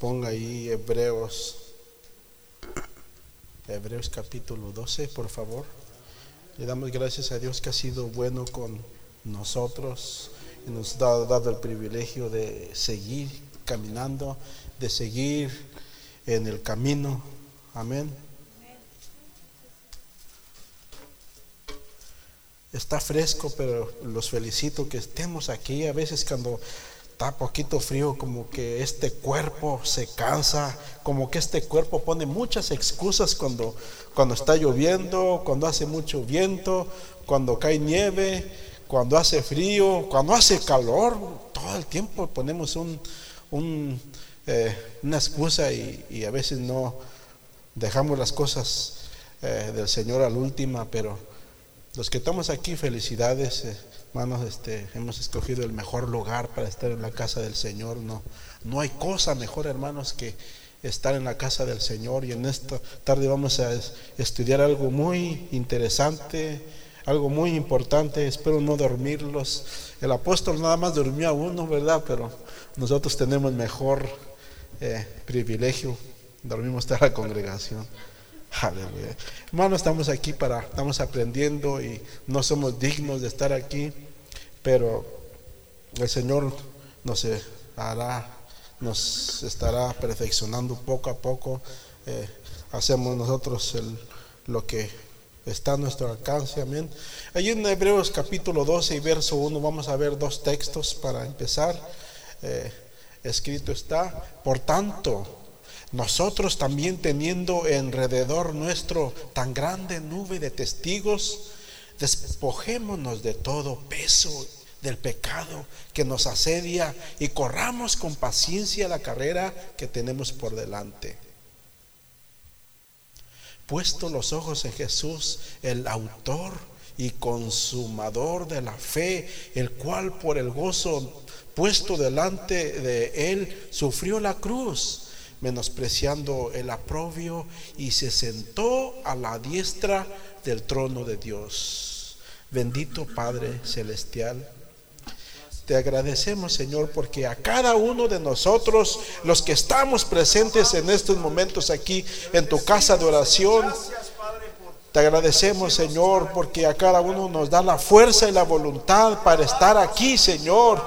ponga ahí Hebreos, Hebreos capítulo 12, por favor. Le damos gracias a Dios que ha sido bueno con nosotros y nos ha dado el privilegio de seguir caminando, de seguir en el camino. Amén. Está fresco, pero los felicito que estemos aquí. A veces cuando está poquito frío, como que este cuerpo se cansa, como que este cuerpo pone muchas excusas cuando, cuando está lloviendo, cuando hace mucho viento, cuando cae nieve, cuando hace frío, cuando hace calor, todo el tiempo ponemos un, eh, una excusa y, a veces no dejamos las cosas eh, del Señor al última, pero los que estamos aquí, felicidades. Eh, Hermanos, este, hemos escogido el mejor lugar para estar en la casa del Señor. No, no hay cosa mejor, hermanos, que estar en la casa del Señor. Y en esta tarde vamos a estudiar algo muy interesante, algo muy importante. Espero no dormirlos. El apóstol nada más durmió a uno, ¿verdad? Pero nosotros tenemos mejor eh, privilegio. Dormimos toda la congregación. Aleluya. Hermanos, estamos aquí para, estamos aprendiendo y no somos dignos de estar aquí, pero el Señor nos hará, nos estará perfeccionando poco a poco. Eh, hacemos nosotros lo que está a nuestro alcance, amén. Allí en Hebreos capítulo 12 y verso 1 vamos a ver dos textos para empezar. Eh, escrito está, por tanto, nosotros también teniendo alrededor nuestro tan grande nube de testigos, despojémonos de todo peso del pecado que nos asedia y corramos con paciencia la carrera que tenemos por delante. Puesto los ojos en Jesús, el autor y consumador de la fe, el cual por el gozo puesto delante de él sufrió la cruz menospreciando el aprobio, y se sentó a la diestra del trono de Dios. Bendito Padre Celestial. Te agradecemos, Señor, porque a cada uno de nosotros, los que estamos presentes en estos momentos aquí en tu casa de oración, te agradecemos, Señor, porque a cada uno nos da la fuerza y la voluntad para estar aquí, Señor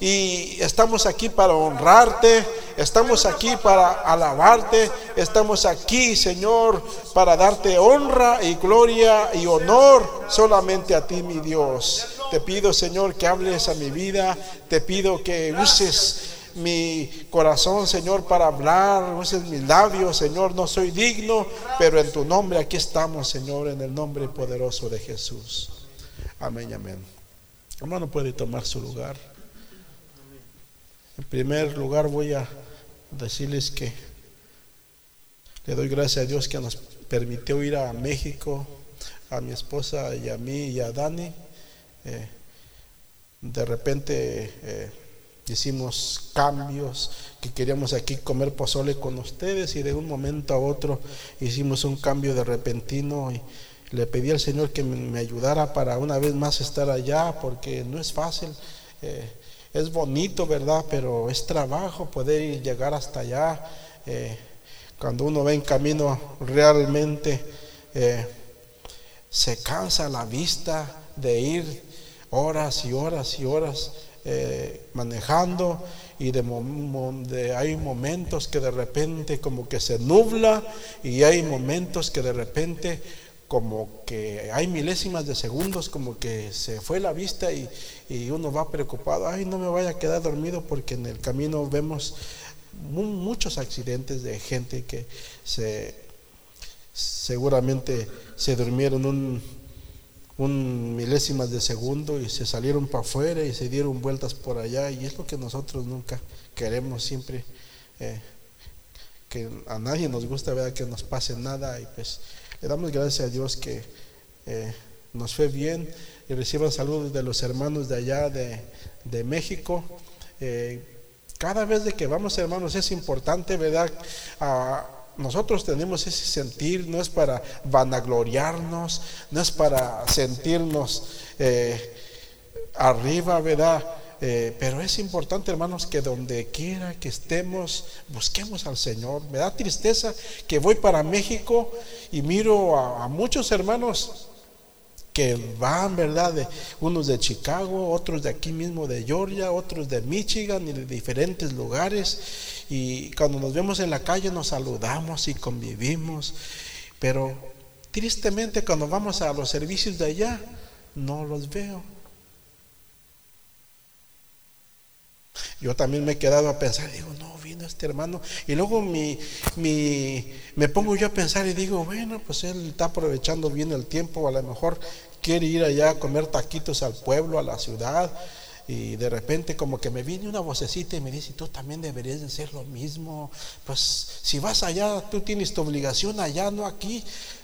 y estamos aquí para honrarte, estamos aquí para alabarte, estamos aquí, Señor, para darte honra y gloria y honor solamente a ti, mi Dios. Te pido, Señor, que hables a mi vida, te pido que uses mi corazón, Señor, para hablar, uses mis labios, Señor, no soy digno, pero en tu nombre aquí estamos, Señor, en el nombre poderoso de Jesús. Amén, amén. Hermano puede tomar su lugar. En primer lugar voy a decirles que le doy gracias a Dios que nos permitió ir a México, a mi esposa y a mí y a Dani. Eh, de repente eh, hicimos cambios, que queríamos aquí comer pozole con ustedes y de un momento a otro hicimos un cambio de repentino y le pedí al Señor que me ayudara para una vez más estar allá porque no es fácil. Eh, es bonito, ¿verdad? Pero es trabajo poder llegar hasta allá. Eh, cuando uno va en camino realmente eh, se cansa la vista de ir horas y horas y horas eh, manejando y de, hay momentos que de repente como que se nubla y hay momentos que de repente como que hay milésimas de segundos, como que se fue la vista y, uno va preocupado, ay, no me vaya a quedar dormido porque en el camino vemos muchos accidentes de gente que se seguramente se durmieron un, un milésimas de segundo y se salieron para afuera y se dieron vueltas por allá y es lo que nosotros nunca queremos siempre eh, que a nadie nos gusta ver que nos pase nada y pues le damos gracias a Dios que eh, nos fue bien y reciban saludos de los hermanos de allá de, México. Eh, cada vez de que vamos, hermanos, es importante, ¿verdad? nosotros tenemos ese sentir, no es para vanagloriarnos, no es para sentirnos eh, arriba, ¿verdad? Eh, pero es importante, hermanos, que donde quiera que estemos, busquemos al Señor. Me da tristeza que voy para México y miro a, muchos hermanos que van, ¿verdad? De, unos de Chicago, otros de aquí mismo de Georgia, otros de Michigan y de diferentes lugares. Y cuando nos vemos en la calle nos saludamos y convivimos. Pero tristemente cuando vamos a los servicios de allá, no los veo. Yo también me he quedado a pensar, digo, no, vino este hermano. Y luego mi, mi, me pongo yo a pensar y digo, bueno, pues él está aprovechando bien el tiempo, a lo mejor quiere ir allá a comer taquitos al pueblo, a la ciudad. Y de repente como que me viene una vocecita y me dice, tú también deberías de hacer lo mismo. Pues si vas allá, tú tienes tu obligación allá, no aquí.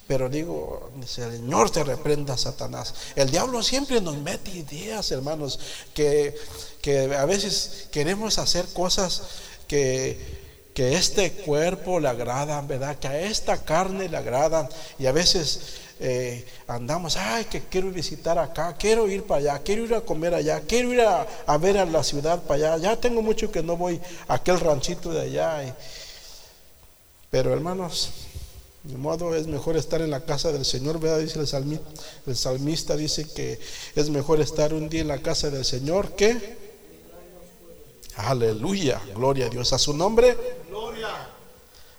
Pero digo, Señor te reprenda, Satanás. El diablo siempre nos mete ideas, hermanos, que, que a veces queremos hacer cosas que que este cuerpo le agradan, ¿verdad? Que a esta carne le agradan. Y a veces eh, andamos, ay, que quiero visitar acá, quiero ir para allá, quiero ir a comer allá, quiero ir a, ver a la ciudad para allá. Ya tengo mucho que no voy a aquel ranchito de allá. pero hermanos, de modo es mejor estar en la casa del Señor, ¿verdad? Dice el salmista, el salmista dice que es mejor estar un día en la casa del Señor que... Aleluya, gloria a Dios. A su nombre.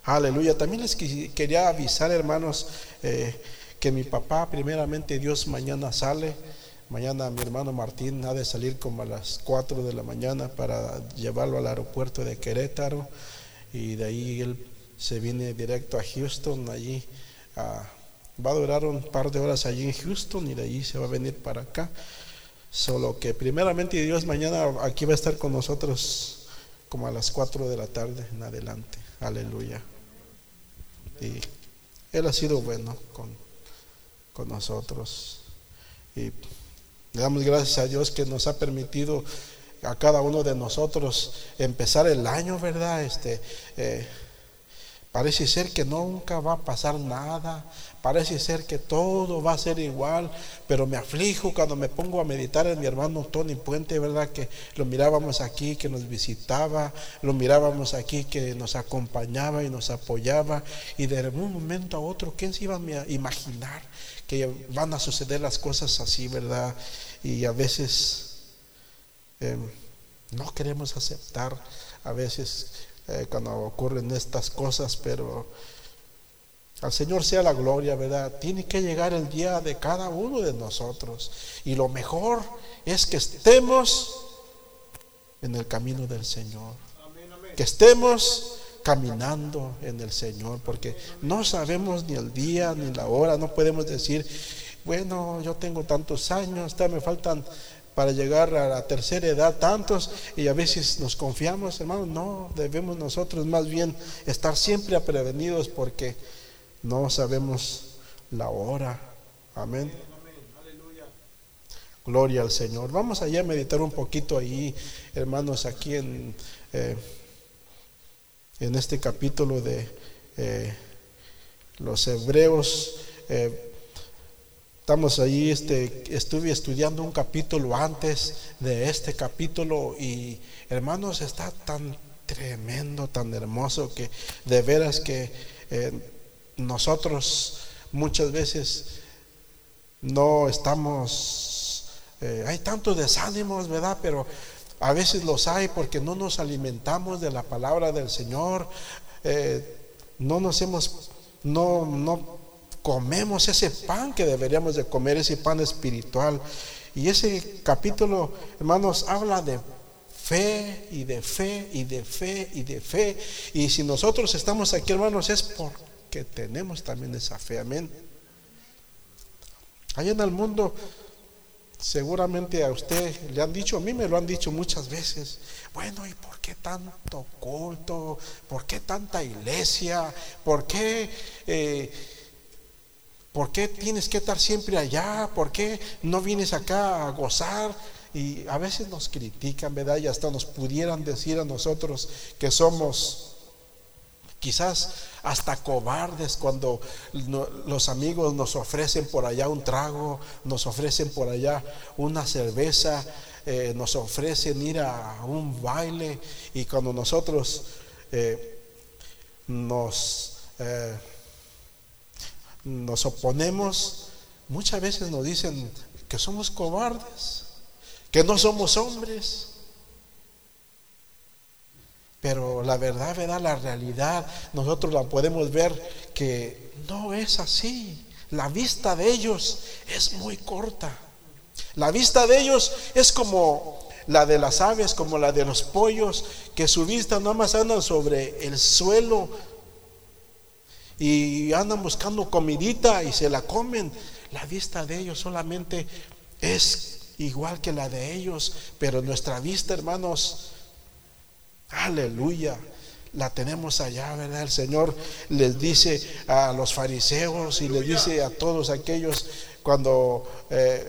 Aleluya. También les quería avisar, hermanos, eh, que mi papá, primeramente Dios, mañana sale. Mañana mi hermano Martín ha de salir como a las 4 de la mañana para llevarlo al aeropuerto de Querétaro. Y de ahí él se viene directo a Houston, allí va a durar un par de horas allí en Houston y de ahí se va a venir para acá. Solo que primeramente Dios mañana aquí va a estar con nosotros como a las 4 de la tarde en adelante. Aleluya. Y Él ha sido bueno con, con nosotros. Y le damos gracias a Dios que nos ha permitido a cada uno de nosotros empezar el año, ¿verdad? Este, eh, Parece ser que nunca va a pasar nada, parece ser que todo va a ser igual, pero me aflijo cuando me pongo a meditar en mi hermano Tony Puente, ¿verdad? Que lo mirábamos aquí, que nos visitaba, lo mirábamos aquí, que nos acompañaba y nos apoyaba, y de un momento a otro, ¿quién se iba a imaginar que van a suceder las cosas así, ¿verdad? Y a veces em, no queremos aceptar, a veces eh, cuando ocurren estas cosas, pero al Señor sea la gloria, ¿verdad? Tiene que llegar el día de cada uno de nosotros. Y lo mejor es que estemos en el camino del Señor. Que estemos caminando en el Señor, porque no sabemos ni el día ni la hora, no podemos decir, bueno, yo tengo tantos años, me faltan para llegar a la tercera edad tantos y a veces nos confiamos, hermano, no, debemos nosotros más bien estar siempre prevenidos porque no sabemos la hora. Amén. Gloria al Señor. Vamos allá a meditar un poquito ahí, hermanos, aquí en, eh, en este capítulo de eh, los Hebreos. Eh, Estamos ahí, este, estuve estudiando un capítulo antes de este capítulo y hermanos, está tan tremendo, tan hermoso que de veras que nosotros muchas veces no estamos, eh, hay tantos desánimos, ¿verdad? Pero a veces los hay porque no nos alimentamos de la palabra del Señor, eh, no nos hemos, no, no comemos ese pan que deberíamos de comer, ese pan espiritual. Y ese capítulo, hermanos, habla de fe y de fe y de fe y de fe. Y si nosotros estamos aquí, hermanos, es porque tenemos también esa fe. Amén. Allá en el mundo, seguramente a usted le han dicho, a mí me lo han dicho muchas veces. Bueno, ¿y por qué tanto culto? ¿Por qué tanta iglesia? ¿Por qué... Eh, ¿Por qué tienes que estar siempre allá? ¿Por qué no vienes acá a gozar? Y a veces nos critican, ¿verdad? Y hasta nos pudieran decir a nosotros que somos quizás hasta cobardes cuando los amigos nos ofrecen por allá un trago, nos ofrecen por allá una cerveza. eh, nos ofrecen ir a un baile y cuando nosotros eh, nos, eh, nos oponemos, muchas veces nos dicen que somos cobardes, que no somos hombres. Pero la verdad, verdad, la realidad, nosotros la podemos ver que no es así. La vista de ellos es muy corta. La vista de ellos es como la de las aves, como la de los pollos, que su vista nada más andan sobre el suelo y andan buscando comidita y se la comen. La vista de ellos solamente es igual que la de ellos, pero nuestra vista, hermanos, Aleluya. La tenemos allá, ¿verdad? El Señor les dice a los fariseos y les dice a todos aquellos cuando eh,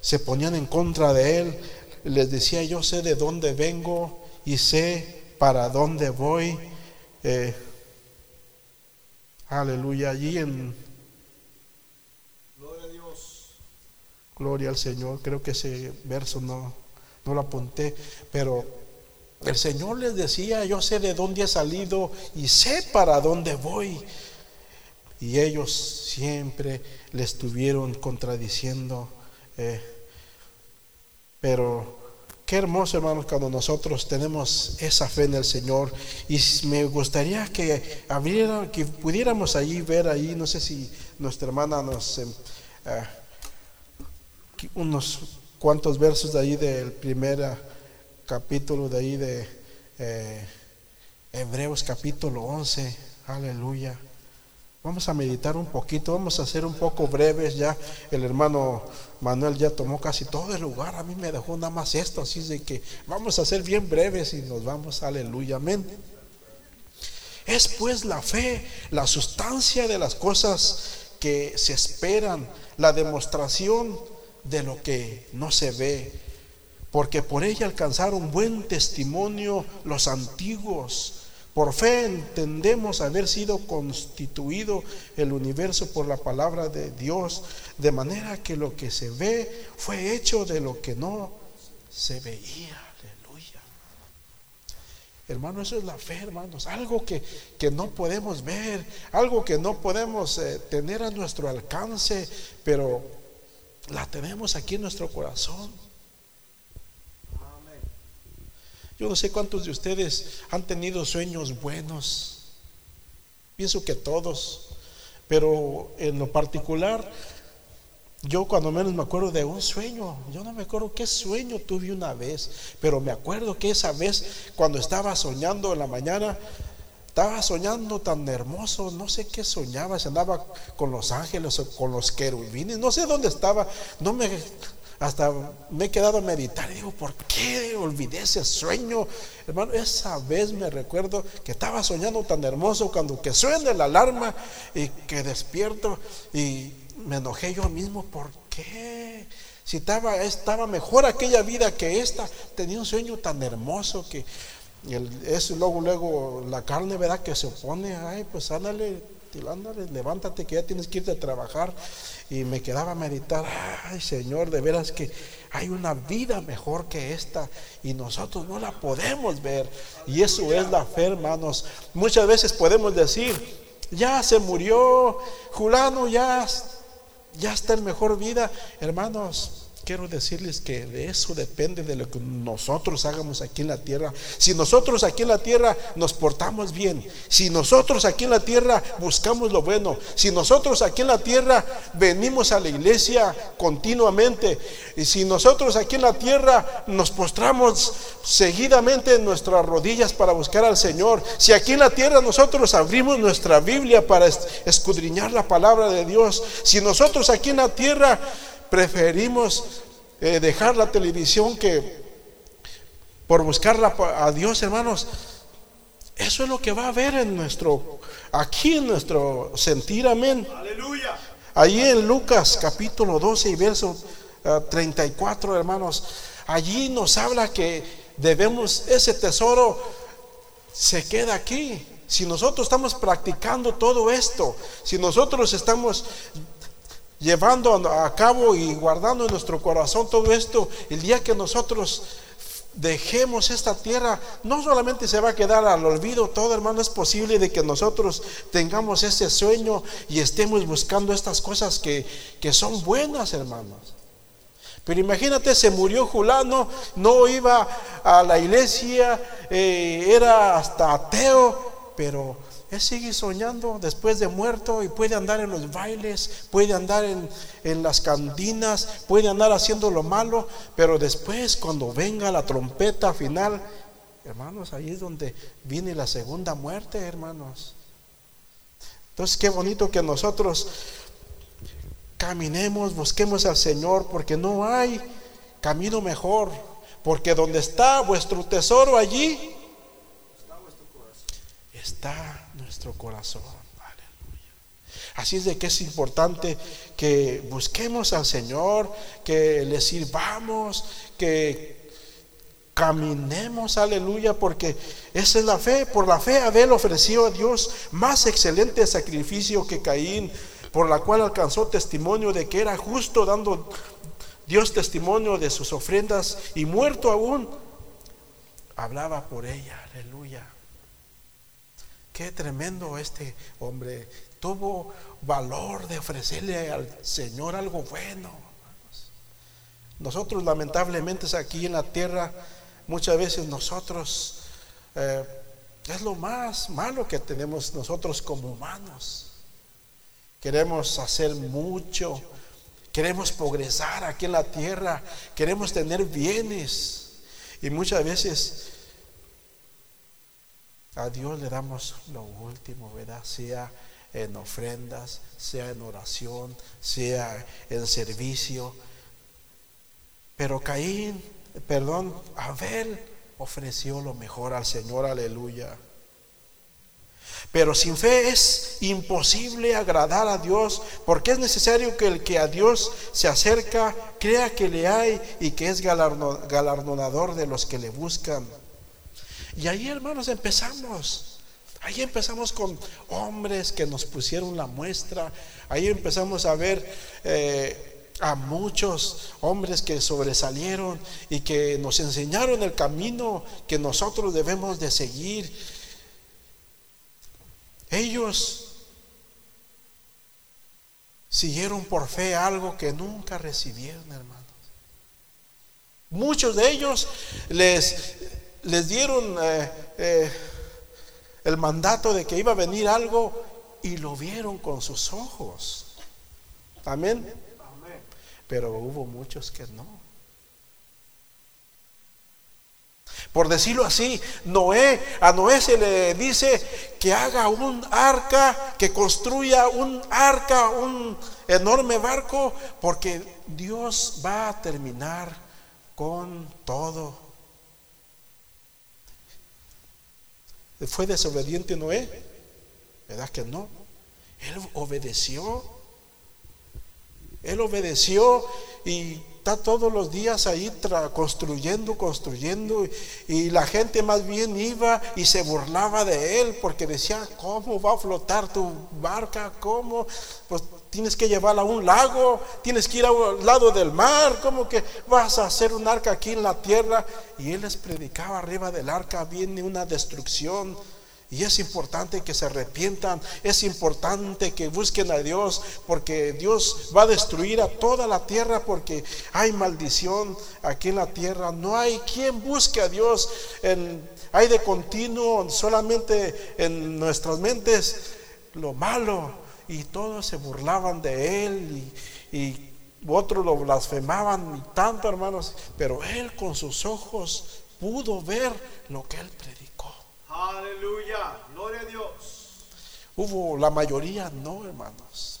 se ponían en contra de Él, les decía, yo sé de dónde vengo y sé para dónde voy. Eh, aleluya, allí en... Gloria a Dios. Gloria al Señor. Creo que ese verso no, no lo apunté, pero el Señor les decía, yo sé de dónde he salido y sé para dónde voy. Y ellos siempre le estuvieron contradiciendo. Eh, pero qué hermoso, hermanos, cuando nosotros tenemos esa fe en el Señor. Y me gustaría que que pudiéramos allí ver ahí, no sé si nuestra hermana nos... Em, eh, unos cuantos versos de ahí del primer capítulo de ahí de eh, Hebreos capítulo 11. Aleluya. Vamos a meditar un poquito, vamos a hacer un poco breves ya. El hermano Manuel ya tomó casi todo el lugar, a mí me dejó nada más esto, así de que vamos a ser bien breves y nos vamos, aleluya, amén. Es pues la fe, la sustancia de las cosas que se esperan, la demostración de lo que no se ve porque por ella alcanzaron buen testimonio los antiguos. Por fe entendemos haber sido constituido el universo por la palabra de Dios, de manera que lo que se ve fue hecho de lo que no se veía. Aleluya. Hermano, eso es la fe, hermanos. Algo que, que no podemos ver, algo que no podemos eh, tener a nuestro alcance, pero la tenemos aquí en nuestro corazón. Yo no sé cuántos de ustedes han tenido sueños buenos. Pienso que todos. Pero en lo particular, yo cuando menos me acuerdo de un sueño. Yo no me acuerdo qué sueño tuve una vez. Pero me acuerdo que esa vez cuando estaba soñando en la mañana, estaba soñando tan hermoso, no sé qué soñaba, se andaba con los ángeles o con los querubines, no sé dónde estaba, no me hasta me he quedado a meditar y digo, ¿por qué olvidé ese sueño? Hermano, esa vez me recuerdo que estaba soñando tan hermoso cuando que suena la alarma y que despierto y me enojé yo mismo, ¿por qué? Si estaba, estaba mejor aquella vida que esta, tenía un sueño tan hermoso que eso luego, luego la carne, ¿verdad? Que se opone, ay, pues ándale, ándale, levántate que ya tienes que irte a trabajar y me quedaba a meditar, ay Señor, de veras que hay una vida mejor que esta y nosotros no la podemos ver. Y eso es la fe, hermanos. Muchas veces podemos decir, ya se murió, Julano, ya, ya está en mejor vida. Hermanos, quiero decirles que de eso depende de lo que nosotros hagamos aquí en la tierra. Si nosotros aquí en la tierra nos portamos bien, si nosotros aquí en la tierra buscamos lo bueno, si nosotros aquí en la tierra venimos a la iglesia continuamente, y si nosotros aquí en la tierra nos postramos seguidamente en nuestras rodillas para buscar al Señor, si aquí en la tierra nosotros abrimos nuestra Biblia para escudriñar la palabra de Dios, si nosotros aquí en la tierra preferimos eh, dejar la televisión que por buscarla a Dios, hermanos. Eso es lo que va a haber en nuestro, aquí en nuestro sentir, amén. Aleluya. Allí en Lucas capítulo 12 y verso 34, ah, hermanos, allí nos habla que debemos, ese tesoro se queda aquí. Si nosotros estamos practicando todo esto, si nosotros estamos llevando a cabo y guardando en nuestro corazón todo esto, el día que nosotros dejemos esta tierra, no solamente se va a quedar al olvido todo, hermano, es posible de que nosotros tengamos ese sueño y estemos buscando estas cosas que, que son buenas, hermanos. Pero imagínate, se murió Julano, no iba a la iglesia, eh, era hasta ateo, pero él sigue soñando después de muerto y puede andar en los bailes, puede andar en, las cantinas, puede andar haciendo lo malo, pero después cuando venga la trompeta final, hermanos, ahí es donde viene la segunda muerte, hermanos. Entonces, qué bonito que nosotros caminemos, busquemos al Señor, porque no hay camino mejor, porque donde está vuestro tesoro allí, está nuestro corazón. Así es de que es importante que busquemos al Señor, que le sirvamos, que caminemos, aleluya, porque esa es la fe. Por la fe Abel ofreció a Dios más excelente sacrificio que Caín, por la cual alcanzó testimonio de que era justo, dando Dios testimonio de sus ofrendas y muerto aún, hablaba por ella, aleluya. Qué tremendo este hombre. Tuvo valor de ofrecerle al Señor algo bueno. Nosotros lamentablemente aquí en la tierra, muchas veces nosotros, eh, es lo más malo que tenemos nosotros como humanos. Queremos hacer mucho, queremos progresar aquí en la tierra, queremos tener bienes. Y muchas veces a Dios le damos lo último, ¿verdad? Sea en ofrendas, sea en oración, sea en servicio. Pero Caín, perdón, Abel ofreció lo mejor al Señor, aleluya. Pero sin fe es imposible agradar a Dios, porque es necesario que el que a Dios se acerca crea que le hay y que es galardonador de los que le buscan. Y ahí, hermanos, empezamos. Ahí empezamos con hombres que nos pusieron la muestra. Ahí empezamos a ver eh, a muchos hombres que sobresalieron y que nos enseñaron el camino que nosotros debemos de seguir. Ellos siguieron por fe algo que nunca recibieron, hermanos. Muchos de ellos les les dieron eh, eh, el mandato de que iba a venir algo y lo vieron con sus ojos. Amén. Pero hubo muchos que no. Por decirlo así, Noé, a Noé se le dice que haga un arca, que construya un arca, un enorme barco, porque Dios va a terminar con todo ¿Fue desobediente Noé? ¿Verdad que no? Él obedeció. Él obedeció y está todos los días ahí construyendo, construyendo. Y, la gente más bien iba y se burlaba de él porque decía, ¿cómo va a flotar tu barca? ¿Cómo? Pues tienes que llevarla a un lago, tienes que ir al lado del mar, ¿cómo que vas a hacer un arca aquí en la tierra? Y él les predicaba arriba del arca, viene una destrucción. Y es importante que se arrepientan, es importante que busquen a Dios, porque Dios va a destruir a toda la tierra, porque hay maldición aquí en la tierra. No hay quien busque a Dios, hay de continuo solamente en nuestras mentes lo malo, y todos se burlaban de él y, otros lo blasfemaban y tanto hermanos, pero él con sus ojos pudo ver lo que él predicó. Aleluya, gloria a Dios. Hubo la mayoría no, hermanos.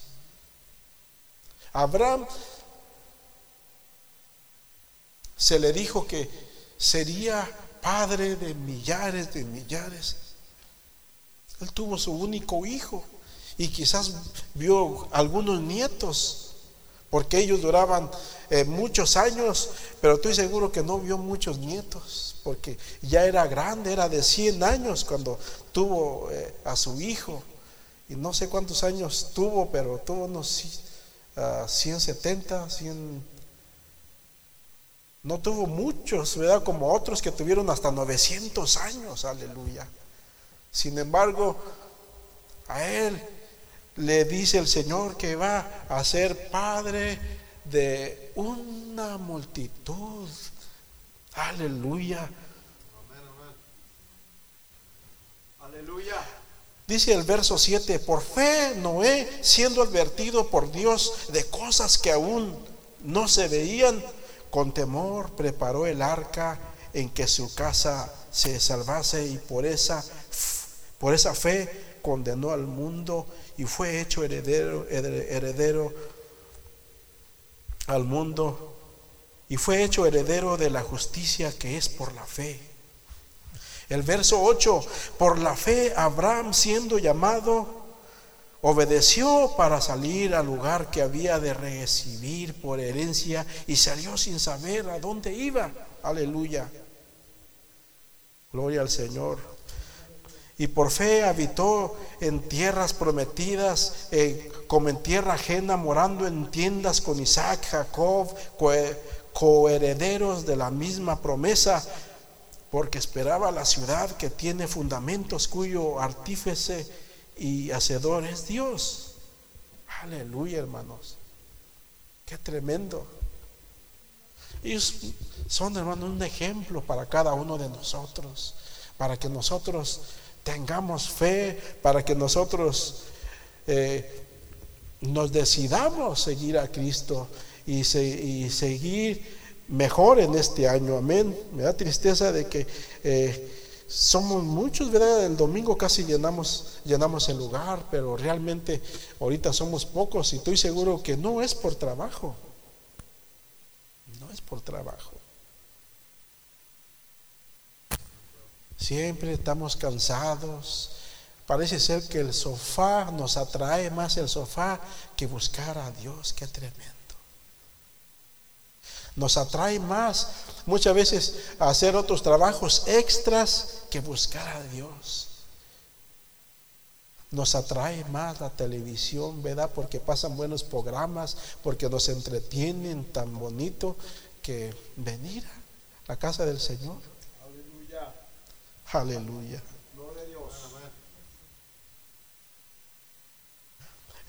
Abraham se le dijo que sería padre de millares de millares. Él tuvo su único hijo y quizás vio algunos nietos, porque ellos duraban eh, muchos años, pero estoy seguro que no vio muchos nietos, porque ya era grande, era de 100 años cuando tuvo eh, a su hijo, y no sé cuántos años tuvo, pero tuvo unos ah, 170, 100. No tuvo muchos, ¿verdad? Como otros que tuvieron hasta 900 años, aleluya. Sin embargo, a él le dice el Señor que va a ser padre de una multitud. Aleluya. Aleluya. Dice el verso 7, por fe Noé, siendo advertido por Dios de cosas que aún no se veían, con temor preparó el arca en que su casa se salvase y por esa, por esa fe condenó al mundo y fue hecho heredero, heredero al mundo y fue hecho heredero de la justicia que es por la fe. El verso 8, por la fe Abraham siendo llamado, obedeció para salir al lugar que había de recibir por herencia y salió sin saber a dónde iba. Aleluya. Gloria al Señor. Y por fe habitó en tierras prometidas, eh, como en tierra ajena, morando en tiendas con Isaac, Jacob, coherederos de la misma promesa porque esperaba la ciudad que tiene fundamentos cuyo artífice y hacedor es Dios. Aleluya, hermanos. Qué tremendo. Ellos son, hermanos, un ejemplo para cada uno de nosotros, para que nosotros tengamos fe, para que nosotros eh, nos decidamos seguir a Cristo y, y seguir mejor en este año, amén. Me da tristeza de que eh, somos muchos, ¿verdad? El domingo casi llenamos, llenamos el lugar, pero realmente ahorita somos pocos y estoy seguro que no es por trabajo, no es por trabajo. Siempre estamos cansados. Parece ser que el sofá nos atrae más el sofá que buscar a Dios. Qué tremendo. Nos atrae más muchas veces a hacer otros trabajos extras que buscar a Dios. Nos atrae más la televisión, ¿verdad? Porque pasan buenos programas, porque nos entretienen tan bonito que venir a la casa del Señor. Aleluya. Aleluya. Gloria a Dios.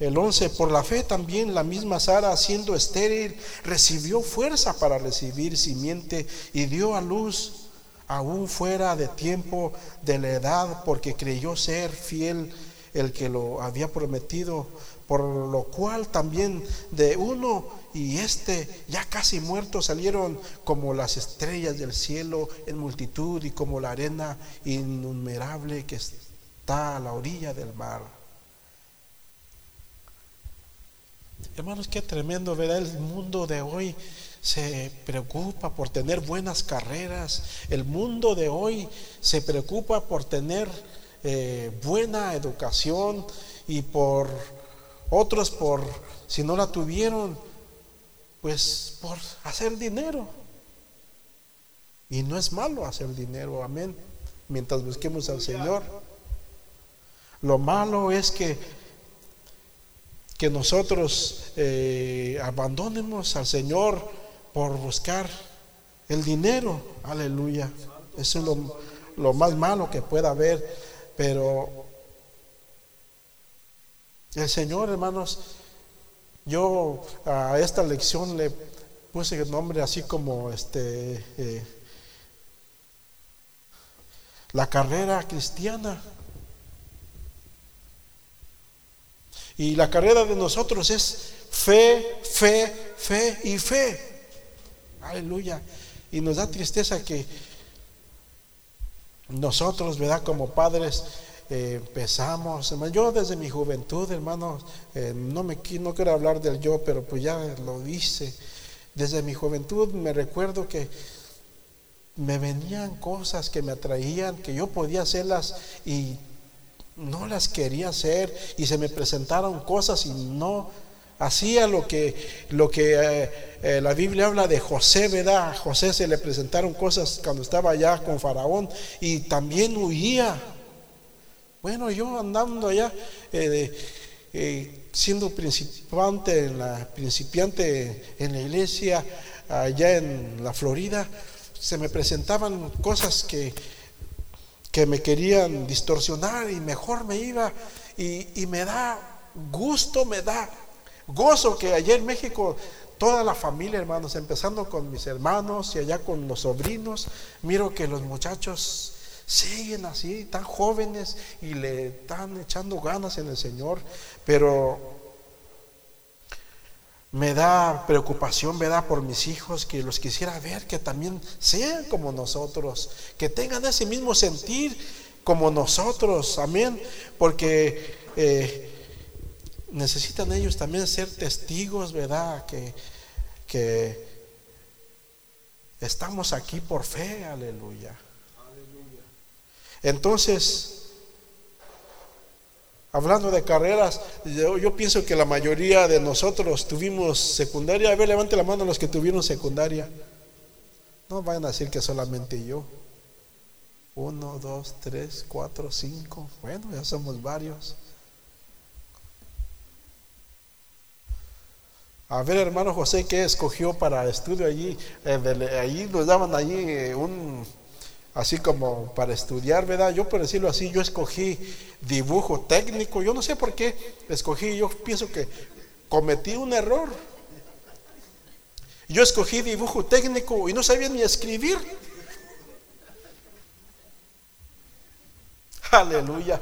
El 11, por la fe también la misma Sara, siendo estéril, recibió fuerza para recibir simiente y dio a luz aún fuera de tiempo de la edad, porque creyó ser fiel el que lo había prometido, por lo cual también de uno y este ya casi muerto salieron como las estrellas del cielo en multitud y como la arena innumerable que está a la orilla del mar. Hermanos, qué tremendo, ¿verdad? El mundo de hoy se preocupa por tener buenas carreras. El mundo de hoy se preocupa por tener eh, buena educación y por otros por, si no la tuvieron, pues por hacer dinero. Y no es malo hacer dinero, amén, mientras busquemos al Señor. Lo malo es que que nosotros eh, abandonemos al Señor por buscar el dinero. Aleluya. Eso es lo, más malo que pueda haber. Pero el Señor, hermanos, yo a esta lección le puse el nombre así como este eh, la carrera cristiana. Y la carrera de nosotros es fe, fe, fe y fe. Aleluya. Y nos da tristeza que nosotros, ¿verdad? Como padres eh, empezamos. Yo desde mi juventud, hermanos, eh, no, me, no quiero hablar del yo, pero pues ya lo hice. Desde mi juventud me recuerdo que me venían cosas que me atraían, que yo podía hacerlas y no las quería hacer y se me presentaron cosas y no hacía lo que, lo que eh, eh, la Biblia habla de José, ¿verdad? A José se le presentaron cosas cuando estaba allá con Faraón y también huía. Bueno, yo andando allá, eh, siendo principiante en la, principiante en la iglesia allá en la Florida, se me presentaban cosas que, que me querían distorsionar y mejor me iba. Y, y me da gusto, me da gozo que allá en México toda la familia, hermanos, empezando con mis hermanos y allá con los sobrinos, miro que los muchachos siguen así, tan jóvenes y le están echando ganas en el Señor, pero me da preocupación, me da por mis hijos, que los quisiera ver que también sean como nosotros, que tengan ese mismo sentir como nosotros, amén, porque eh, necesitan ellos también ser testigos, ¿verdad? Que, que estamos aquí por fe, aleluya. Entonces, Hablando de carreras, yo, pienso que la mayoría de nosotros tuvimos secundaria. A ver, levante la mano los que tuvieron secundaria. No vayan a decir que solamente yo. Uno, dos, tres, cuatro, cinco. Bueno, ya somos varios. A ver, hermano José, ¿qué escogió para estudio allí? Eh, allí nos daban allí un, así como para estudiar, ¿verdad? Yo por decirlo así, yo escogí dibujo técnico, yo no sé por qué escogí, yo pienso que cometí un error. Yo escogí dibujo técnico y no sabía ni escribir. Aleluya.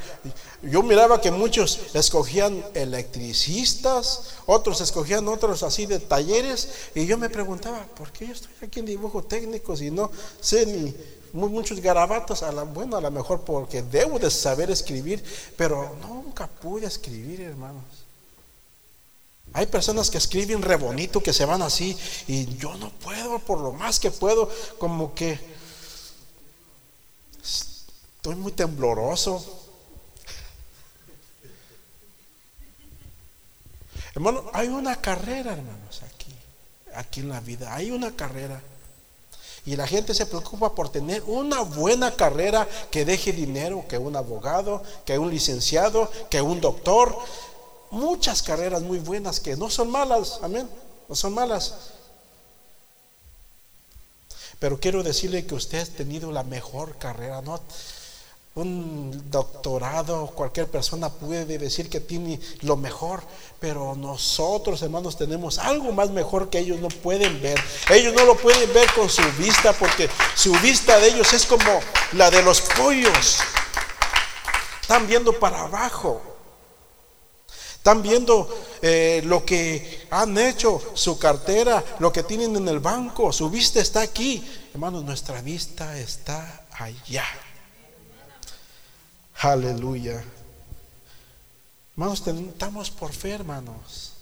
Yo miraba que muchos escogían electricistas, otros escogían otros así de talleres, y yo me preguntaba, ¿por qué yo estoy aquí en dibujo técnico si no sé ni muchos garabatos? A la, bueno, a lo mejor porque debo de saber escribir, pero nunca pude escribir, hermanos. Hay personas que escriben re bonito, que se van así, y yo no puedo, por lo más que puedo, como que estoy muy tembloroso. Hermano, hay una carrera, hermanos, aquí, aquí en la vida, hay una carrera. Y la gente se preocupa por tener una buena carrera que deje dinero, que un abogado, que un licenciado, que un doctor. Muchas carreras muy buenas que no son malas, amén, no son malas. Pero quiero decirle que usted ha tenido la mejor carrera, no un doctorado, cualquier persona puede decir que tiene lo mejor, pero nosotros, hermanos, tenemos algo más mejor que ellos no pueden ver. Ellos no lo pueden ver con su vista porque su vista de ellos es como la de los pollos. Están viendo para abajo. Están viendo eh, lo que han hecho, su cartera, lo que tienen en el banco. Su vista está aquí. Hermanos, nuestra vista está allá. Aleluya. Hermanos, estamos por fe, hermanos.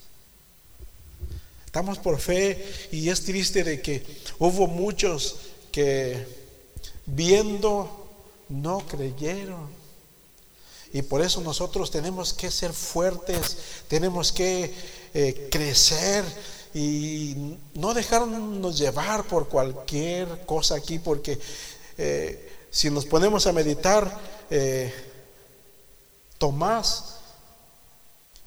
Estamos por fe y es triste de que hubo muchos que viendo no creyeron. Y por eso nosotros tenemos que ser fuertes, tenemos que eh, crecer y no dejarnos llevar por cualquier cosa aquí, porque eh, si nos ponemos a meditar, eh, Tomás,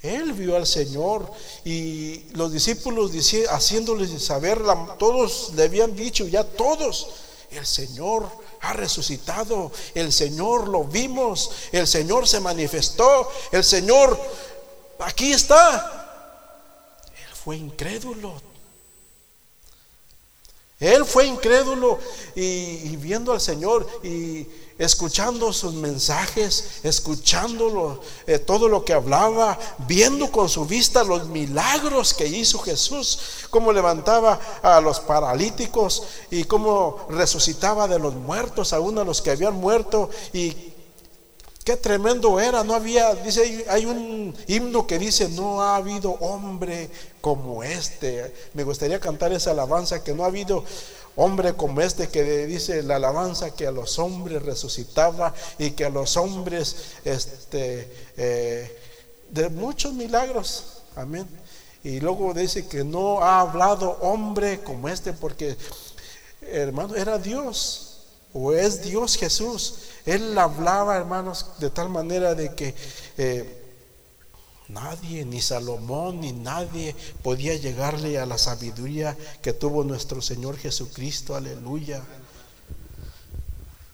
él vio al Señor y los discípulos haciéndoles saber, todos le habían dicho, ya todos, el Señor ha resucitado, el Señor lo vimos, el Señor se manifestó, el Señor aquí está. Él fue incrédulo. Él fue incrédulo y, viendo al Señor y escuchando sus mensajes, escuchando eh, todo lo que hablaba, viendo con su vista los milagros que hizo Jesús, cómo levantaba a los paralíticos y cómo resucitaba de los muertos, aún a los que habían muerto y Qué tremendo era, no había, dice, hay un himno que dice, no ha habido hombre como este. Me gustaría cantar esa alabanza, que no ha habido hombre como este que dice la alabanza que a los hombres resucitaba y que a los hombres, este, eh, de muchos milagros, amén. Y luego dice que no ha hablado hombre como este porque, hermano, era Dios o es Dios Jesús. Él hablaba, hermanos, de tal manera de que... Eh, Nadie, ni Salomón, ni nadie podía llegarle a la sabiduría que tuvo nuestro Señor Jesucristo. Aleluya.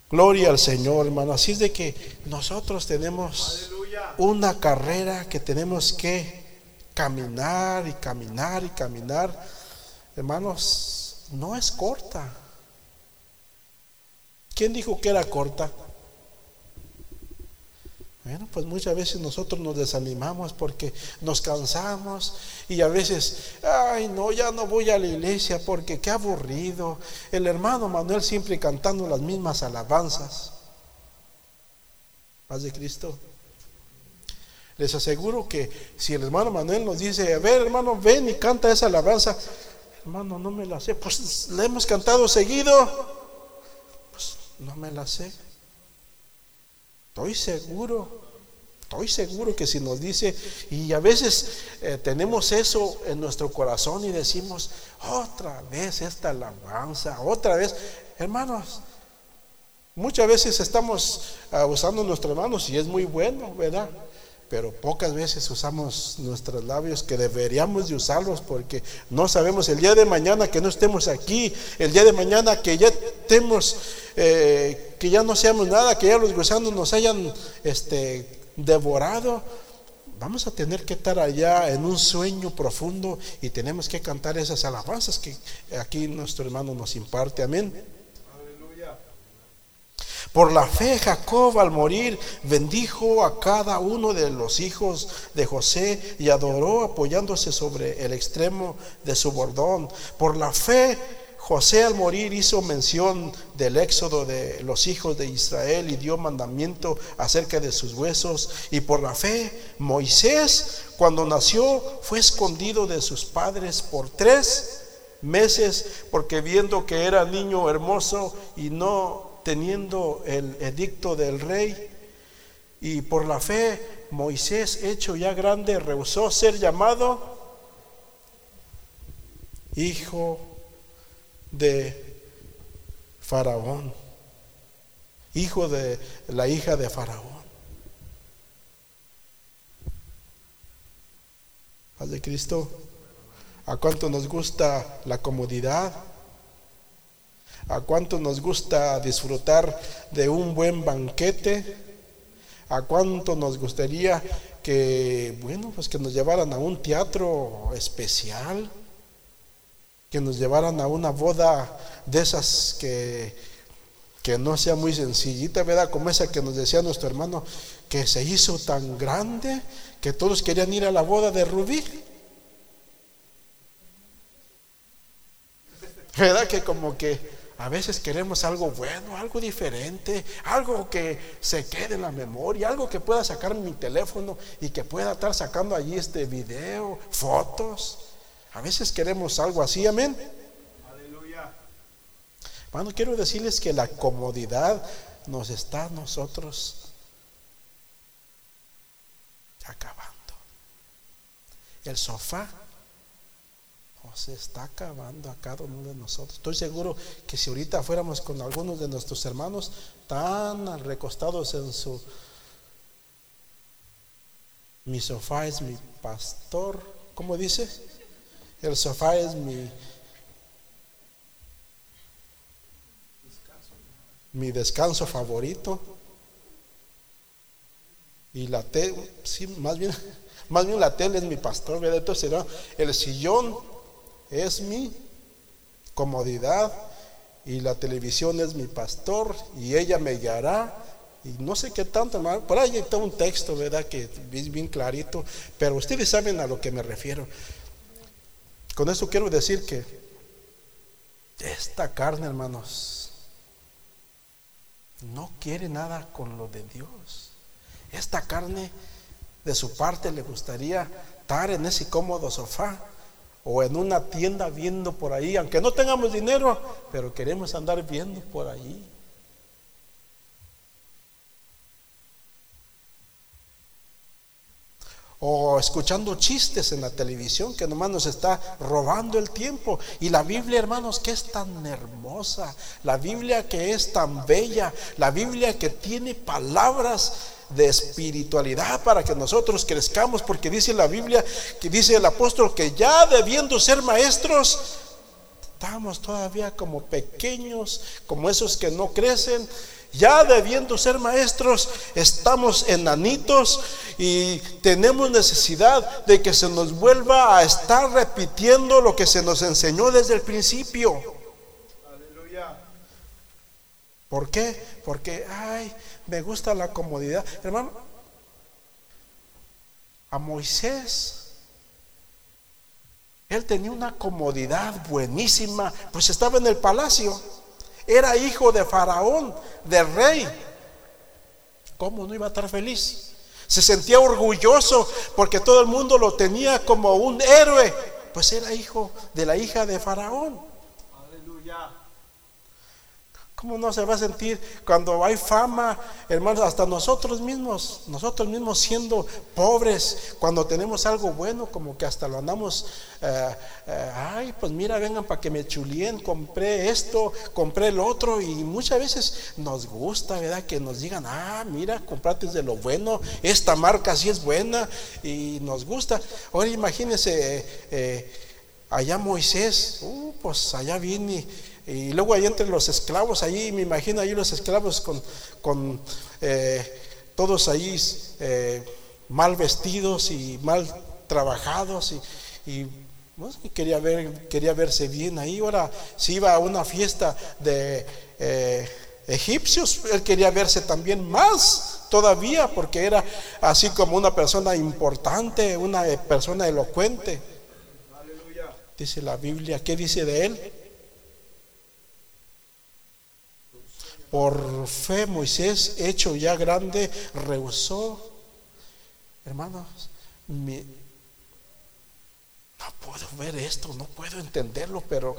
Gloria al Señor, hermano. Así es de que nosotros tenemos una carrera que tenemos que caminar y caminar y caminar. Hermanos, no es corta. ¿Quién dijo que era corta? Bueno, pues muchas veces nosotros nos desanimamos porque nos cansamos y a veces, ay, no, ya no voy a la iglesia porque qué aburrido. El hermano Manuel siempre cantando las mismas alabanzas. Paz de Cristo. Les aseguro que si el hermano Manuel nos dice, a ver hermano, ven y canta esa alabanza, hermano, no me la sé, pues la hemos cantado seguido, pues no me la sé. Estoy seguro, estoy seguro que si nos dice, y a veces eh, tenemos eso en nuestro corazón y decimos, otra vez esta alabanza, otra vez, hermanos, muchas veces estamos uh, usando nuestras manos y es muy bueno, ¿verdad? Pero pocas veces usamos nuestros labios que deberíamos de usarlos porque no sabemos el día de mañana que no estemos aquí, el día de mañana que ya estemos, eh, que ya no seamos nada, que ya los gusanos nos hayan este, devorado. Vamos a tener que estar allá en un sueño profundo y tenemos que cantar esas alabanzas que aquí nuestro hermano nos imparte. Amén. Por la fe Jacob al morir bendijo a cada uno de los hijos de José y adoró apoyándose sobre el extremo de su bordón. Por la fe José al morir hizo mención del éxodo de los hijos de Israel y dio mandamiento acerca de sus huesos. Y por la fe Moisés cuando nació fue escondido de sus padres por tres meses porque viendo que era niño hermoso y no teniendo el edicto del rey. Y por la fe, Moisés, hecho ya grande, rehusó ser llamado hijo de Faraón, hijo de la hija de Faraón. Paz de Cristo. ¿A cuánto nos gusta la comodidad? ¿A cuánto nos gusta disfrutar de un buen banquete? ¿A cuánto nos gustaría que, bueno, pues que nos llevaran a un teatro especial? Que nos llevaran a una boda de esas que, que no sea muy sencillita, ¿verdad? Como esa que nos decía nuestro hermano, que se hizo tan grande que todos querían ir a la boda de Rubí. ¿Verdad que como que a veces queremos algo bueno, algo diferente, algo que se quede en la memoria, algo que pueda sacar mi teléfono y que pueda estar sacando allí este video, fotos. A veces queremos algo así, amén. Aleluya. Bueno, quiero decirles que la comodidad nos está a nosotros acabando. El sofá se está acabando a cada uno de nosotros. Estoy seguro que si ahorita fuéramos con algunos de nuestros hermanos tan recostados en su... Mi sofá es mi pastor, ¿cómo dice? El sofá es mi... Mi descanso favorito. Y la tele, sí, más bien, más bien la tele es mi pastor, ¿verdad? Entonces será el sillón es mi comodidad y la televisión es mi pastor y ella me guiará y no sé qué tanto. Por ahí está un texto, ¿verdad? Que es bien clarito, pero ustedes saben a lo que me refiero. Con eso quiero decir que esta carne, hermanos, no quiere nada con lo de Dios. Esta carne, de su parte, le gustaría estar en ese cómodo sofá o en una tienda viendo por ahí, aunque no tengamos dinero, pero queremos andar viendo por ahí. O escuchando chistes en la televisión que nomás nos está robando el tiempo. Y la Biblia, hermanos, que es tan hermosa. La Biblia que es tan bella. La Biblia que tiene palabras de espiritualidad para que nosotros crezcamos, porque dice la Biblia, que dice el apóstol que ya debiendo ser maestros, estamos todavía como pequeños, como esos que no crecen. Ya debiendo ser maestros, estamos enanitos y tenemos necesidad de que se nos vuelva a estar repitiendo lo que se nos enseñó desde el principio. ¿Por qué? Porque, ay, me gusta la comodidad. Hermano, a Moisés, él tenía una comodidad buenísima, pues estaba en el palacio. Era hijo de Faraón, de rey. ¿Cómo no iba a estar feliz? Se sentía orgulloso porque todo el mundo lo tenía como un héroe. Pues era hijo de la hija de Faraón. ¿Cómo no se va a sentir cuando hay fama, hermanos? Hasta nosotros mismos, nosotros mismos siendo pobres, cuando tenemos algo bueno, como que hasta lo andamos, eh, eh, ay, pues mira, vengan para que me chulien, compré esto, compré el otro, y muchas veces nos gusta, ¿verdad? Que nos digan, ah, mira, comprate de lo bueno, esta marca sí es buena, y nos gusta. Ahora imagínense, eh, allá Moisés, uh, pues allá vine. Y luego ahí entre los esclavos, ahí me imagino ahí los esclavos con, con eh, todos ahí eh, mal vestidos y mal trabajados y, y, quería, ver, quería verse bien ahí. Ahora, si iba a una fiesta de eh, egipcios, él quería verse también más todavía porque era así como una persona importante, una persona elocuente. Dice la Biblia, ¿qué dice de él? Por fe Moisés, hecho ya grande, rehusó. Hermanos, no puedo ver esto, no puedo entenderlo, pero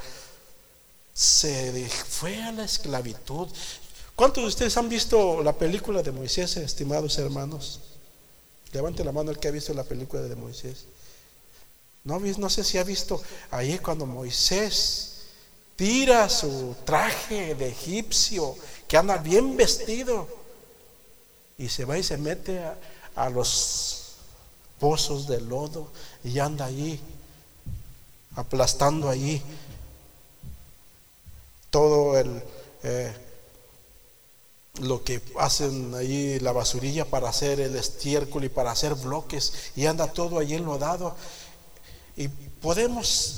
se fue a la esclavitud. ¿Cuántos de ustedes han visto la película de Moisés, estimados hermanos? Levante la mano el que ha visto la película de Moisés. No, no sé si ha visto ahí cuando Moisés tira su traje de egipcio, que anda bien vestido, y se va y se mete a, a los pozos de lodo y anda ahí, aplastando ahí todo el... eh, lo que hacen ahí la basurilla para hacer el estiércol y para hacer bloques y anda todo ahí enlodado. Y podemos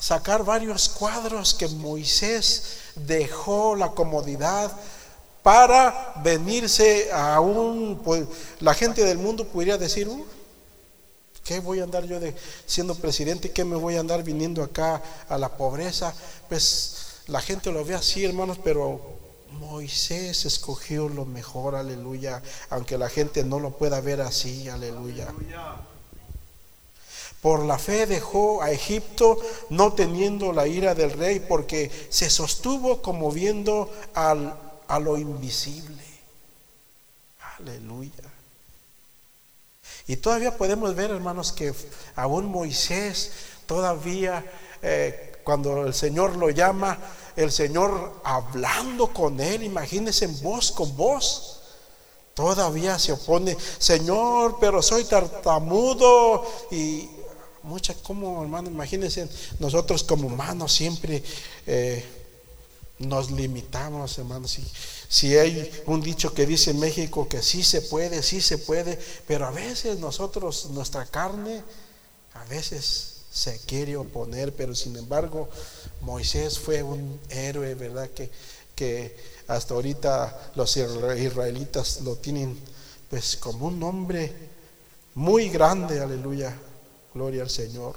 sacar varios cuadros que Moisés dejó la comodidad para venirse a un pues, la gente del mundo podría decir "Uh, ¿Qué voy a andar yo de, siendo presidente? ¿Qué me voy a andar viniendo acá a la pobreza? Pues la gente lo ve así, hermanos, pero Moisés escogió lo mejor, aleluya, aunque la gente no lo pueda ver así. Aleluya. Por la fe dejó a Egipto no teniendo la ira del rey porque se sostuvo como viendo al, a lo invisible. Aleluya. Y todavía podemos ver, hermanos, que aún Moisés todavía, eh, cuando el Señor lo llama, el Señor hablando con él, imagínense en voz con voz. Todavía se opone, Señor, pero soy tartamudo y mucha, como hermano, imagínense, nosotros como humanos siempre eh, nos limitamos, hermanos. Si, si hay un dicho que dice en México que sí se puede, sí se puede, pero a veces nosotros, nuestra carne, a veces se quiere oponer, pero sin embargo, Moisés fue un héroe, ¿verdad? Que, que hasta ahorita los israelitas lo tienen pues como un hombre muy grande, aleluya, gloria al Señor.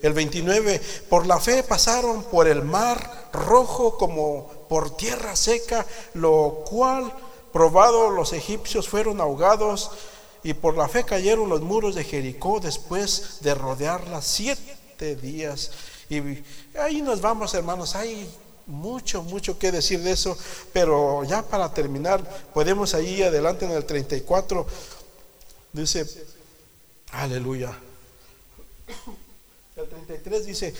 El 29, por la fe pasaron por el mar rojo como por tierra seca, lo cual probado los egipcios fueron ahogados y por la fe cayeron los muros de Jericó después de rodearla siete días. Y ahí nos vamos, hermanos. Hay mucho, mucho que decir de eso, pero ya para terminar, podemos ahí adelante en el 34, dice, aleluya. El 33 dice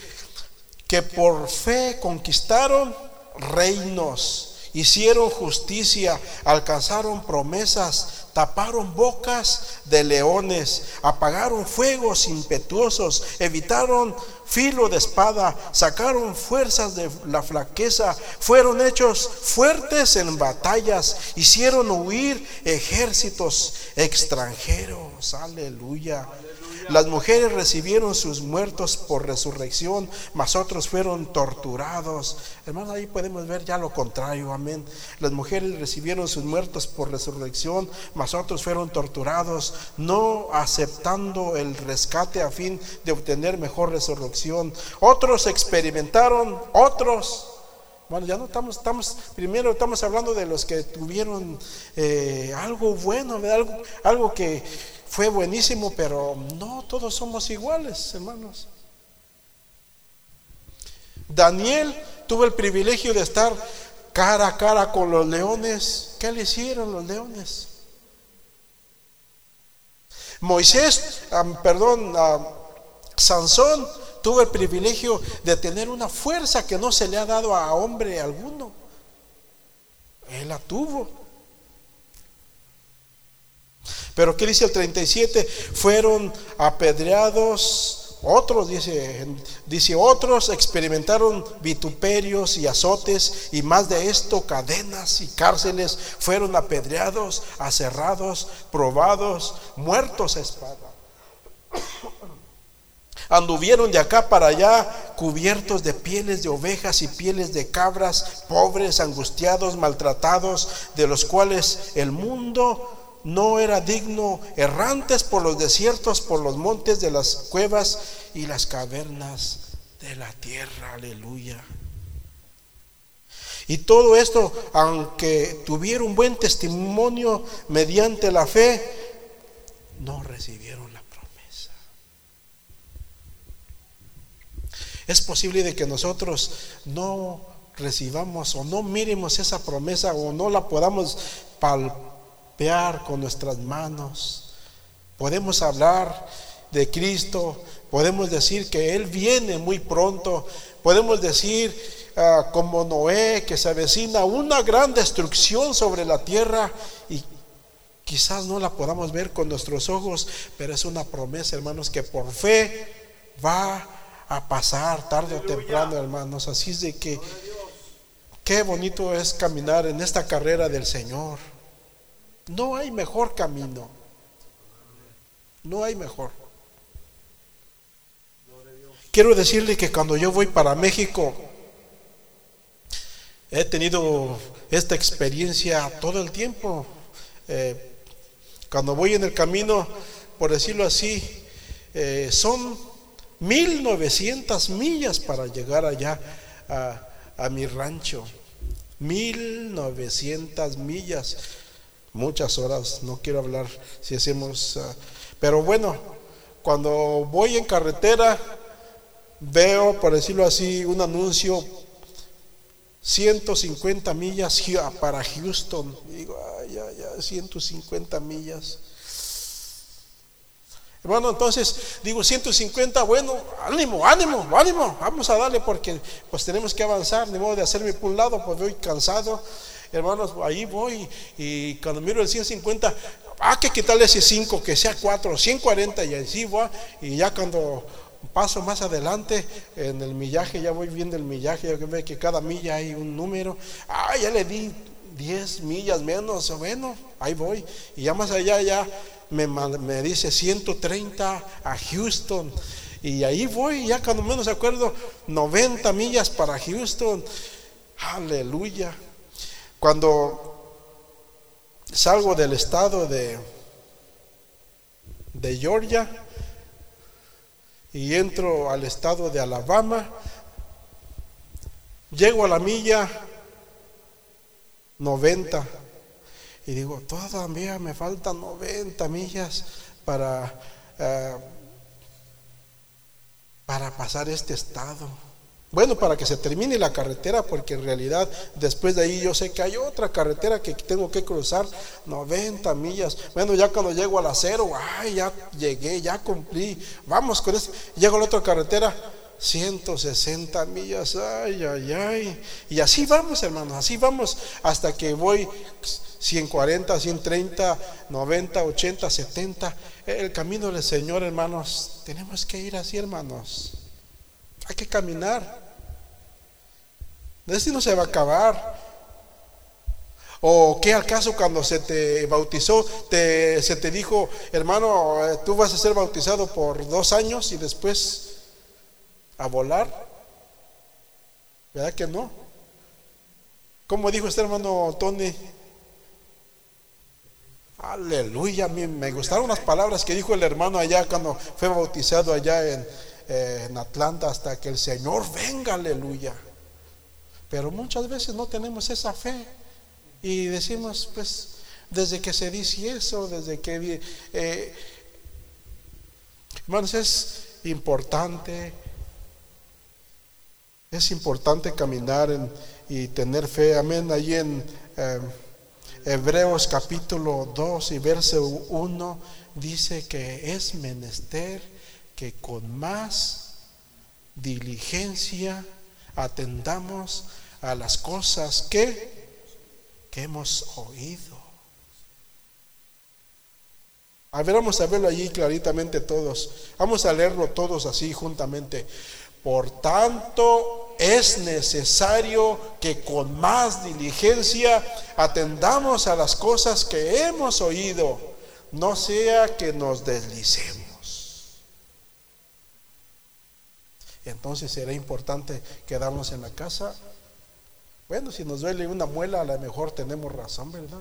que por fe conquistaron reinos hicieron justicia, alcanzaron promesas, taparon bocas de leones, apagaron fuegos impetuosos, evitaron filo de espada, sacaron fuerzas de la flaqueza, fueron hechos fuertes en batallas, hicieron huir ejércitos extranjeros. Aleluya. Las mujeres recibieron sus muertos por resurrección, mas otros fueron torturados. Hermano, ahí podemos ver ya lo contrario, amén. Las mujeres recibieron sus muertos por resurrección, mas otros fueron torturados, no aceptando el rescate a fin de obtener mejor resurrección. Otros experimentaron, otros bueno, ya no estamos, estamos, primero estamos hablando de los que tuvieron eh, algo bueno, algo, algo que fue buenísimo, pero no todos somos iguales, hermanos. Daniel tuvo el privilegio de estar cara a cara con los leones. ¿Qué le hicieron los leones? Moisés, perdón, Sansón tuvo el privilegio de tener una fuerza que no se le ha dado a hombre alguno. Él la tuvo. Pero ¿qué dice el 37? Fueron apedreados. Otros, dice, dice, otros experimentaron vituperios y azotes y más de esto, cadenas y cárceles, fueron apedreados, aserrados, probados, muertos a espada. Anduvieron de acá para allá cubiertos de pieles de ovejas y pieles de cabras, pobres, angustiados, maltratados, de los cuales el mundo no era digno, errantes por los desiertos, por los montes de las cuevas y las cavernas de la tierra. Aleluya. Y todo esto, aunque tuviera un buen testimonio mediante la fe, no recibieron la promesa. Es posible de que nosotros no recibamos o no miremos esa promesa o no la podamos palpar con nuestras manos. Podemos hablar de Cristo, podemos decir que Él viene muy pronto, podemos decir ah, como Noé que se avecina una gran destrucción sobre la tierra y quizás no la podamos ver con nuestros ojos, pero es una promesa, hermanos, que por fe va a pasar tarde o temprano, hermanos. Así es de que qué bonito es caminar en esta carrera del Señor. No hay mejor camino. No hay mejor. Quiero decirle que cuando yo voy para México, he tenido esta experiencia todo el tiempo. Eh, cuando voy en el camino, por decirlo así, eh, son 1900 millas para llegar allá a, a mi rancho. 1900 millas muchas horas, no quiero hablar si hacemos, ah, pero bueno, cuando voy en carretera, veo, por decirlo así, un anuncio, 150 millas para Houston, digo, ay, ya, ya, 150 millas. Hermano, entonces digo 150, bueno, ánimo, ánimo, ánimo, vamos a darle porque pues tenemos que avanzar, de modo de hacerme por un lado, pues voy cansado hermanos, ahí voy y cuando miro el 150, ah, que quitarle ese 5, que sea 4, 140 y así voy, y ya cuando paso más adelante en el millaje, ya voy viendo el millaje, ya ve que cada milla hay un número, ah, ya le di 10 millas menos, bueno, ahí voy, y ya más allá ya me, me dice 130 a Houston. Y ahí voy, ya cuando menos acuerdo, 90 millas para Houston. Aleluya. Cuando salgo del estado de, de Georgia y entro al estado de Alabama, llego a la milla 90 y digo, todavía me faltan 90 millas para, eh, para pasar este estado. Bueno, para que se termine la carretera, porque en realidad después de ahí yo sé que hay otra carretera que tengo que cruzar 90 millas. Bueno, ya cuando llego al acero, ay, ya llegué, ya cumplí. Vamos con eso. Llego a la otra carretera, 160 millas, ay, ay, ay. Y así vamos, hermanos, así vamos hasta que voy 140, 130, 90, 80, 70. El camino del Señor, hermanos, tenemos que ir así, hermanos. Hay que caminar. Este no se va a acabar. ¿O qué acaso cuando se te bautizó, te, se te dijo, hermano, eh, tú vas a ser bautizado por dos años y después a volar? ¿Verdad que no? Como dijo este hermano Tony, aleluya, a mí me gustaron las palabras que dijo el hermano allá cuando fue bautizado allá en, eh, en Atlanta, hasta que el Señor venga, aleluya. Pero muchas veces no tenemos esa fe y decimos, pues, desde que se dice eso, desde que... Eh, hermanos, es importante es importante caminar y tener fe. Amén. Allí en eh, Hebreos capítulo 2 y verso 1 dice que es menester que con más diligencia atendamos a las cosas que, que hemos oído. A ver, vamos a verlo allí claritamente todos. Vamos a leerlo todos así juntamente. Por tanto, es necesario que con más diligencia atendamos a las cosas que hemos oído, no sea que nos deslicemos. Entonces será importante quedarnos en la casa. Bueno, si nos duele una muela, a lo mejor tenemos razón, ¿verdad?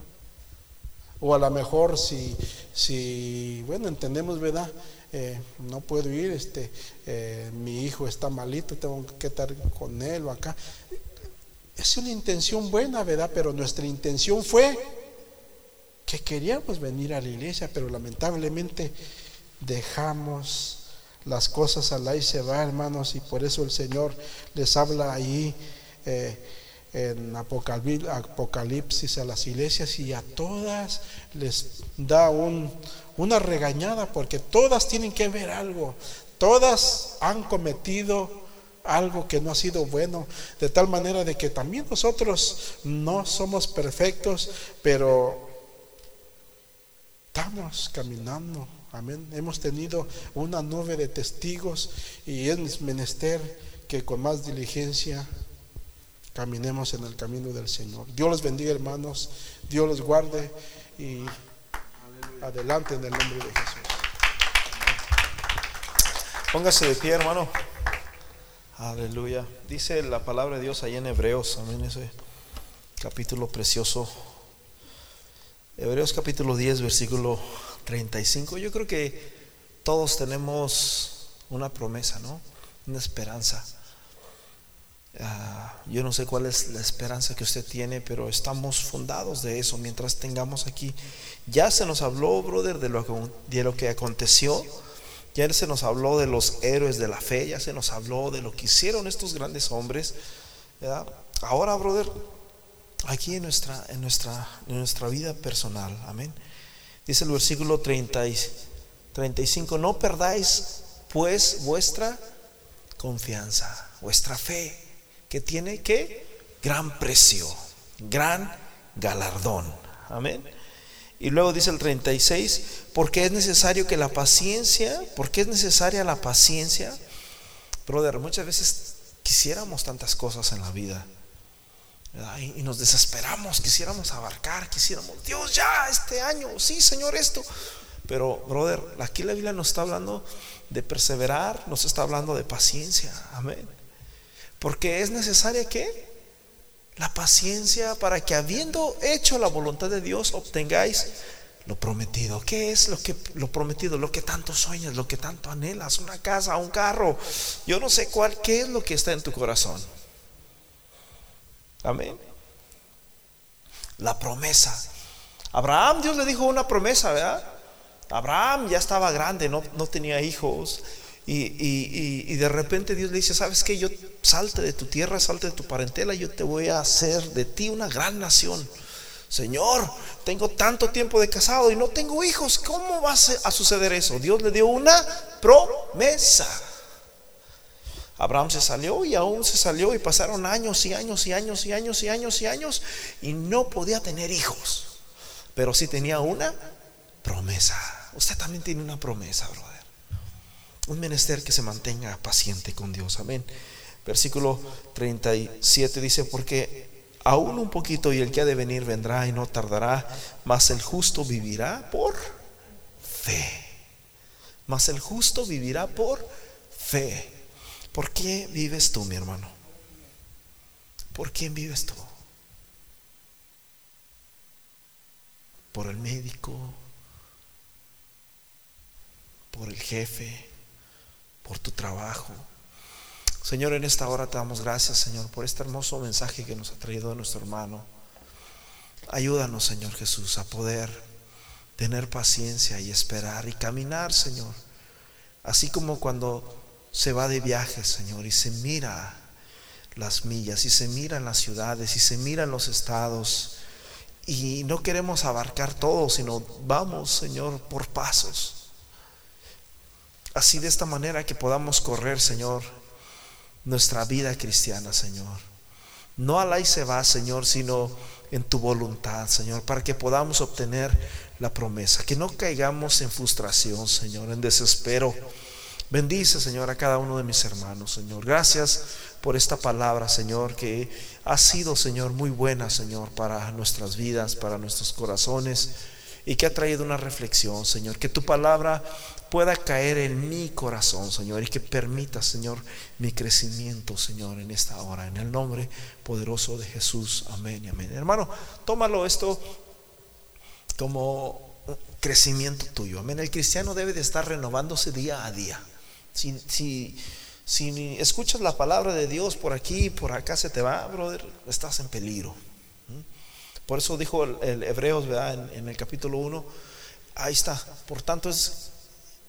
O a lo mejor si, si bueno, entendemos, ¿verdad? Eh, no puedo ir, este, eh, mi hijo está malito, tengo que estar con él o acá. Es una intención buena, ¿verdad? Pero nuestra intención fue que queríamos venir a la iglesia, pero lamentablemente dejamos las cosas al aire se va, hermanos, y por eso el Señor les habla ahí eh, en Apocalipsis a las iglesias y a todas les da un, una regañada porque todas tienen que ver algo, todas han cometido algo que no ha sido bueno, de tal manera de que también nosotros no somos perfectos, pero estamos caminando, amén. Hemos tenido una nube de testigos y es menester que con más diligencia caminemos en el camino del Señor. Dios los bendiga, hermanos, Dios los guarde y Adelante en el nombre de Jesús. Póngase de pie, hermano. Aleluya. Dice la palabra de Dios ahí en Hebreos, amén, ese capítulo precioso. Hebreos capítulo 10, versículo 35. Yo creo que todos tenemos una promesa, ¿no? Una esperanza. Ah, yo no sé cuál es la esperanza que usted tiene, pero estamos fundados de eso. Mientras tengamos aquí, ya se nos habló, brother, de lo, de lo que aconteció. Ya se nos habló de los héroes de la fe, ya se nos habló de lo que hicieron estos grandes hombres. Ahora, brother, aquí en nuestra, en, nuestra, en nuestra vida personal, amén. Dice el versículo 30 35, no perdáis pues vuestra confianza, vuestra fe que tiene que gran precio, gran galardón. Amén. Y luego dice el 36, porque es necesario que la paciencia, porque es necesaria la paciencia. Brother, muchas veces quisiéramos tantas cosas en la vida. Y nos desesperamos, quisiéramos abarcar, quisiéramos, Dios ya, este año, sí, Señor, esto. Pero, brother, aquí la Biblia nos está hablando de perseverar, nos está hablando de paciencia. Amén. Porque es necesaria que la paciencia para que habiendo hecho la voluntad de Dios obtengáis lo prometido. ¿Qué es lo que lo prometido? Lo que tanto sueñas, lo que tanto anhelas, una casa, un carro. Yo no sé cuál qué es lo que está en tu corazón. Amén. La promesa. Abraham, Dios le dijo una promesa, ¿verdad? Abraham ya estaba grande, no, no tenía hijos. Y, de repente Dios le dice, ¿sabes qué? Yo salte de tu tierra, salte de tu parentela, yo te voy a hacer de ti una gran nación. Señor, tengo tanto tiempo de casado y no tengo hijos, ¿cómo va a suceder eso? Dios le dio una promesa. Abraham se salió y aún se salió y pasaron años y años y años y años y años y años y no podía tener hijos. Pero sí tenía una promesa. Usted también tiene una promesa, brother. Un menester que se mantenga paciente con Dios. Amén. Versículo 37 dice, porque aún un poquito y el que ha de venir vendrá y no tardará, mas el justo vivirá por fe. Mas el justo vivirá por fe. ¿Por qué vives tú, mi hermano? ¿Por quién vives tú? ¿Por el médico? ¿Por el jefe? ¿Por tu trabajo? Señor, en esta hora te damos gracias, Señor, por este hermoso mensaje que nos ha traído nuestro hermano. Ayúdanos, Señor Jesús, a poder tener paciencia y esperar y caminar, Señor. Así como cuando se va de viaje, Señor, y se mira las millas, y se miran las ciudades, y se miran los estados, y no queremos abarcar todo, sino vamos, Señor, por pasos. Así de esta manera que podamos correr, Señor, nuestra vida cristiana, Señor. No a la y se va, Señor, sino en tu voluntad, Señor, para que podamos obtener la promesa. Que no caigamos en frustración, Señor, en desespero. Bendice, Señor, a cada uno de mis hermanos, Señor. Gracias por esta palabra, Señor, que ha sido, Señor, muy buena, Señor, para nuestras vidas, para nuestros corazones y que ha traído una reflexión, Señor. Que tu palabra pueda caer en mi corazón, Señor, y que permita, Señor, mi crecimiento, Señor, en esta hora, en el nombre poderoso de Jesús. Amén y amén. Hermano, tómalo esto como crecimiento tuyo. Amén. El cristiano debe de estar renovándose día a día. Si, escuchas la palabra de Dios por aquí, por acá se te va, brother, estás en peligro. Por eso dijo el, Hebreos, ¿verdad? En, el capítulo 1, ahí está. Por tanto, es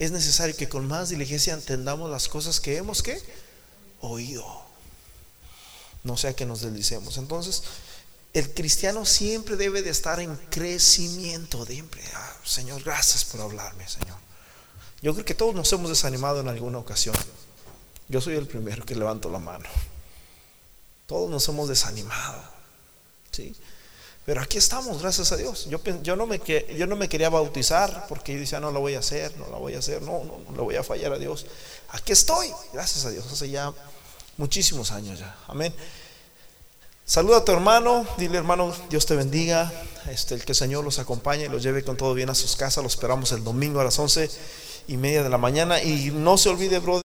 es necesario que con más diligencia entendamos las cosas que hemos que oído. No sea que nos deslicemos. Entonces, el cristiano siempre debe de estar en crecimiento. Siempre, ah, Señor, gracias por hablarme, Señor. Yo creo que todos nos hemos desanimado en alguna ocasión. Yo soy el primero que levanto la mano. Todos nos hemos desanimado. ¿sí? Pero aquí estamos, gracias a Dios. Yo, no me, quería bautizar porque yo decía, no lo voy a hacer, no lo voy a hacer, no, no, no le voy a fallar a Dios. Aquí estoy, gracias a Dios, hace ya muchísimos años ya. Amén. Saluda a tu hermano, dile hermano, Dios te bendiga, este, el que el Señor los acompañe y los lleve con todo bien a sus casas. Los esperamos el domingo a las once y media de la mañana. Y no se olvide, brother.